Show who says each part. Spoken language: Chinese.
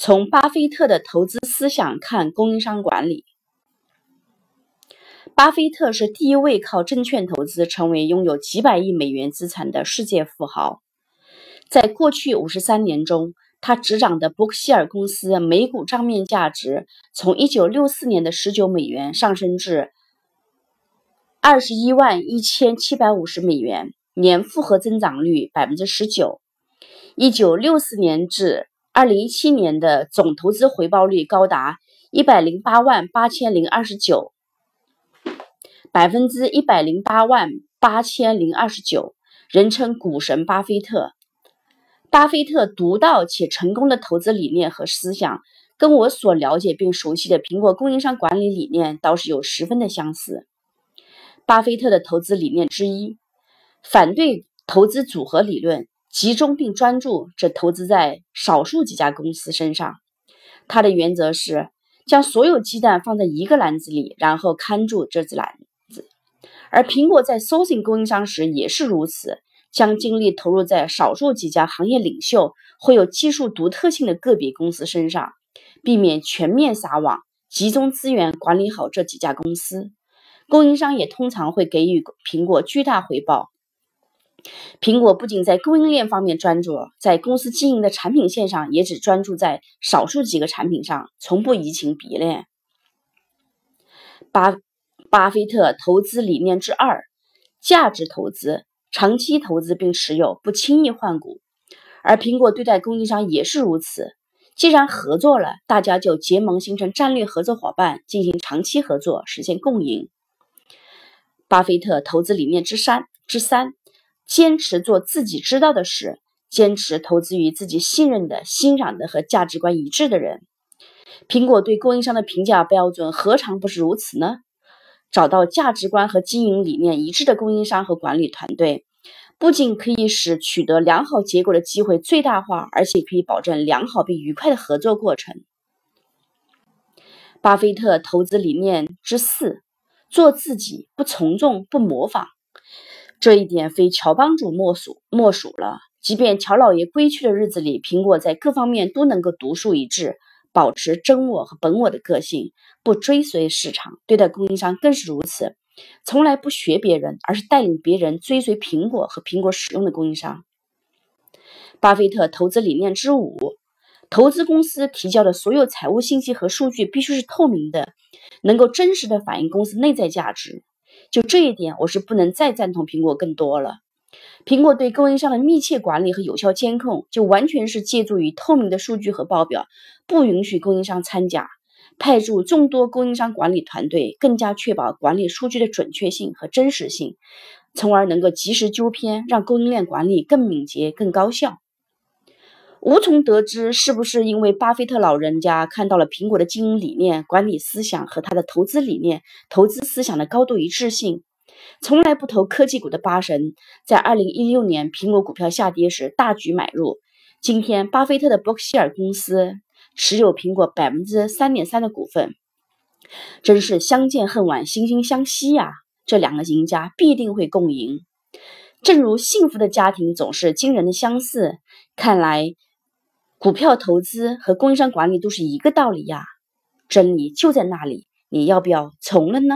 Speaker 1: 从巴菲特的投资思想看供应商管理。巴菲特是第一位靠证券投资成为拥有几百亿美元资产的世界富豪。在过去五十三年中，他执掌的伯克希尔公司每股账面价值从一九六四年的十九美元上升至二十一万一千七百五十美元，年复合增长率百分之十九。一九六四年至二零一七年的总投资回报率高达一百零八万八千零二十九，百分之一百零八万八千零二十九，人称股神巴菲特。巴菲特独到且成功的投资理念和思想，跟我所了解并熟悉的苹果供应商管理理念倒是有十分的相似。巴菲特的投资理念之一，反对投资组合理论。集中并专注，只投资在少数几家公司身上。他的原则是将所有鸡蛋放在一个篮子里，然后看住这只篮子。而苹果在搜寻供应商时也是如此，将精力投入在少数几家行业领袖或有技术独特性的个别公司身上，避免全面撒网，集中资源管理好这几家公司。供应商也通常会给予苹果巨大回报。苹果不仅在供应链方面专注，在公司经营的产品线上也只专注在少数几个产品上，从不移情别恋。巴巴菲特投资理念之二：价值投资，长期投资并持有，不轻易换股。而苹果对待供应商也是如此，既然合作了，大家就结盟形成战略合作伙伴，进行长期合作，实现共赢。巴菲特投资理念之三之三。坚持做自己知道的事，坚持投资于自己信任的、欣赏的和价值观一致的人。苹果对供应商的评价标准何尝不是如此呢？找到价值观和经营理念一致的供应商和管理团队，不仅可以使取得良好结果的机会最大化，而且可以保证良好并愉快的合作过程。巴菲特投资理念之四：做自己，不从众，不模仿。这一点非乔帮主莫属莫属了。即便乔老爷归去的日子里，苹果在各方面都能够独树一帜，保持真我和本我的个性，不追随市场。对待供应商更是如此，从来不学别人，而是带领别人追随苹果和苹果使用的供应商。巴菲特投资理念之五：投资公司提交的所有财务信息和数据必须是透明的，能够真实的反映公司内在价值。就这一点，我是不能再赞同苹果更多了。苹果对供应商的密切管理和有效监控，就完全是借助于透明的数据和报表，不允许供应商掺假，派驻众多供应商管理团队，更加确保管理数据的准确性和真实性，从而能够及时纠偏，让供应链管理更敏捷、更高效。无从得知是不是因为巴菲特老人家看到了苹果的经营理念、管理思想和他的投资理念、投资思想的高度一致性。从来不投科技股的巴神，在二零一六年苹果股票下跌时大举买入。今天，巴菲特的伯克希尔公司持有苹果百分之三点三的股份，真是相见恨晚，惺惺相惜呀！这两个赢家必定会共赢。正如幸福的家庭总是惊人的相似，看来。股票投资和供应商管理都是一个道理呀，真理就在那里，你要不要从了呢？